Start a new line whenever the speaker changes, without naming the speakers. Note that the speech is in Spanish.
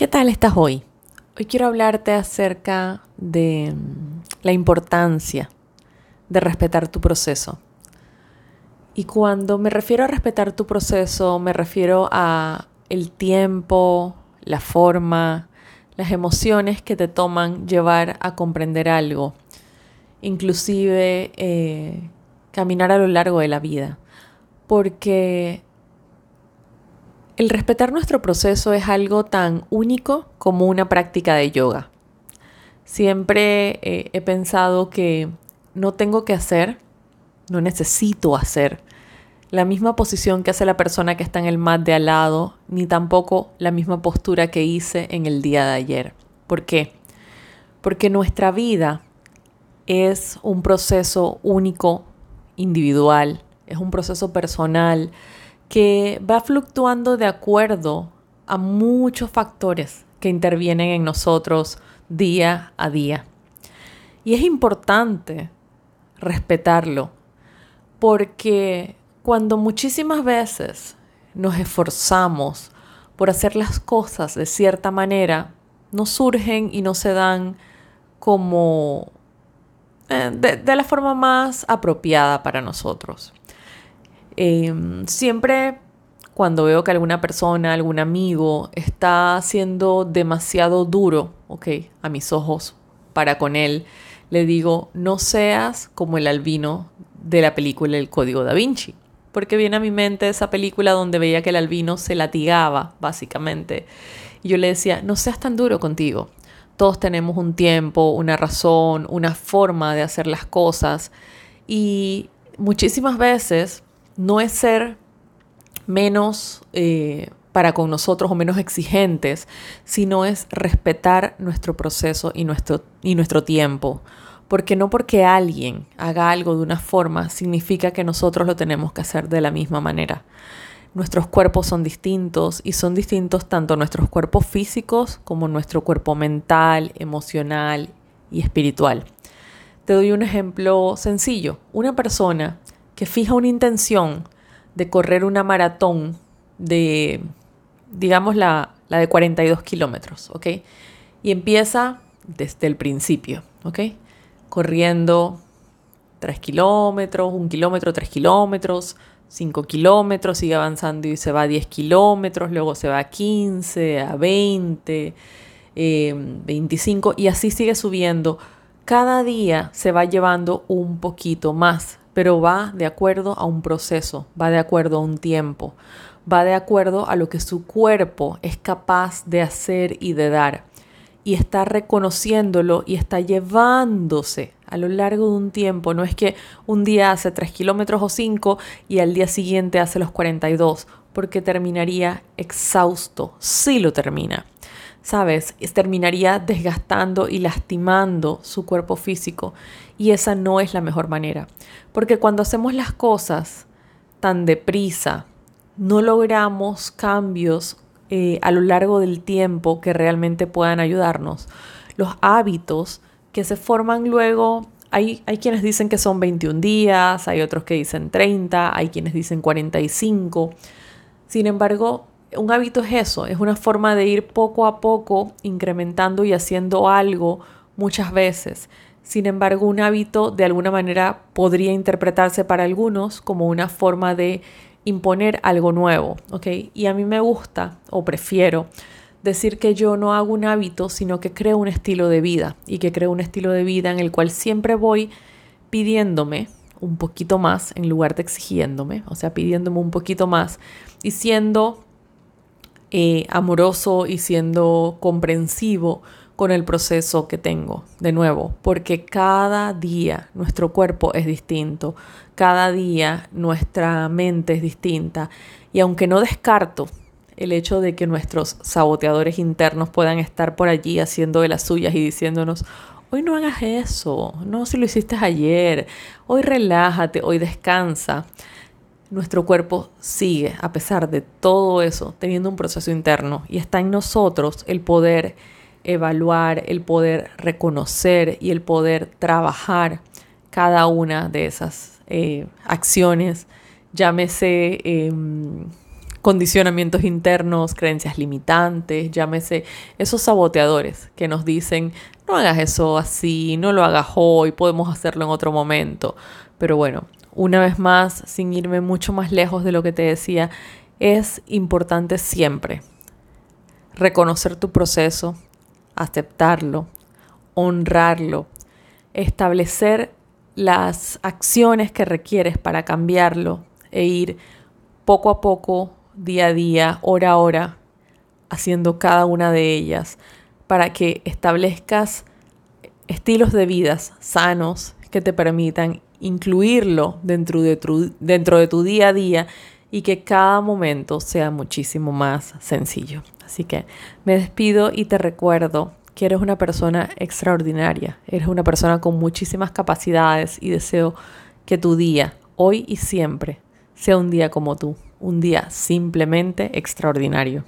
¿Qué tal estás hoy? Hoy quiero hablarte acerca de mm, la importancia de respetar tu proceso. Y cuando me refiero a respetar tu proceso, me refiero a el tiempo, la forma, las emociones que te toman llevar a comprender algo, inclusive eh, caminar a lo largo de la vida. Porque el respetar nuestro proceso es algo tan único como una práctica de yoga. Siempre eh, he pensado que no tengo que hacer, no necesito hacer la misma posición que hace la persona que está en el mat de al lado, ni tampoco la misma postura que hice en el día de ayer. ¿Por qué? Porque nuestra vida es un proceso único, individual, es un proceso personal que va fluctuando de acuerdo a muchos factores que intervienen en nosotros día a día. Y es importante respetarlo, porque cuando muchísimas veces nos esforzamos por hacer las cosas de cierta manera, no surgen y no se dan como eh, de la forma más apropiada para nosotros. Em, siempre cuando veo que alguna persona, algún amigo está siendo demasiado duro, ok, a mis ojos, para con él, le digo, no seas como el albino de la película El Código da Vinci. Porque viene a mi mente esa película donde veía que el albino se latigaba, básicamente. Y yo le decía, no seas tan duro contigo. Todos tenemos un tiempo, una razón, una forma de hacer las cosas. Y muchísimas veces no es ser menos eh, para con nosotros o menos exigentes, sino es respetar nuestro proceso y nuestro, y nuestro tiempo. Porque no porque alguien haga algo de una forma significa que nosotros lo tenemos que hacer de la misma manera. Nuestros cuerpos son distintos y son distintos tanto nuestros cuerpos físicos como nuestro cuerpo mental, emocional y espiritual. Te doy un ejemplo sencillo. Una persona que fija una intención de correr una maratón de, digamos, la, de 42 kilómetros, ¿ok? Y empieza desde el principio, ¿ok? Corriendo 3 kilómetros, 1 kilómetro, 3 kilómetros, 5 kilómetros, sigue avanzando y se va a 10 kilómetros, luego se va a 15, a 20, 25 eh, y así sigue subiendo. Cada día se va llevando un poquito más pero va de acuerdo a un proceso, va de acuerdo a un tiempo, va de acuerdo a lo que su cuerpo es capaz de hacer y de dar. Y está reconociéndolo y está llevándose a lo largo de un tiempo. No es que un día hace 3 kilómetros o 5 y al día siguiente hace los 42, porque terminaría exhausto. Sí lo termina. ¿sabes? Terminaría desgastando y lastimando su cuerpo físico. Y esa no es la mejor manera. Porque cuando hacemos las cosas tan deprisa, no logramos cambios eh, a lo largo del tiempo que realmente puedan ayudarnos. Los hábitos que se forman luego, hay, hay quienes dicen que son 21 días, hay otros que dicen 30, hay quienes dicen 45. Sin embargo, un hábito es eso, es una forma de ir poco a poco incrementando y haciendo algo muchas veces. Sin embargo, un hábito de alguna manera podría interpretarse para algunos como una forma de imponer algo nuevo, ¿ok? Y a mí me gusta o prefiero decir que yo no hago un hábito, sino que creo un estilo de vida y que creo un estilo de vida en el cual siempre voy pidiéndome un poquito más en lugar de exigiéndome, o sea, pidiéndome un poquito más y siendo eh, amoroso y siendo comprensivo con el proceso que tengo, de nuevo, porque cada día nuestro cuerpo es distinto, cada día nuestra mente es distinta y aunque no descarto el hecho de que nuestros saboteadores internos puedan estar por allí haciendo de las suyas y diciéndonos, hoy no hagas eso, no si lo hiciste ayer, hoy relájate, hoy descansa nuestro cuerpo sigue, a pesar de todo eso, teniendo un proceso interno y está en nosotros el poder evaluar, el poder reconocer y el poder trabajar cada una de esas eh, acciones, llámese em, condicionamientos internos, creencias limitantes, llámese esos saboteadores que nos dicen, no hagas eso así, no lo hagas hoy, podemos hacerlo en otro momento. Pero bueno, una vez más, sin irme mucho más lejos de lo que te decía, es importante siempre reconocer tu proceso, aceptarlo, honrarlo, establecer las acciones que requieres para cambiarlo e ir poco a poco, día a día, hora a hora, haciendo cada una de ellas para que establezcas estilos de vidas sanos que te permitan incluirlo dentro de, tu, dentro de tu día a día y que cada momento sea muchísimo más sencillo. Así que me despido y te recuerdo que eres una persona extraordinaria, eres una persona con muchísimas capacidades y deseo que tu día, hoy y siempre, sea un día como tú, un día simplemente extraordinario.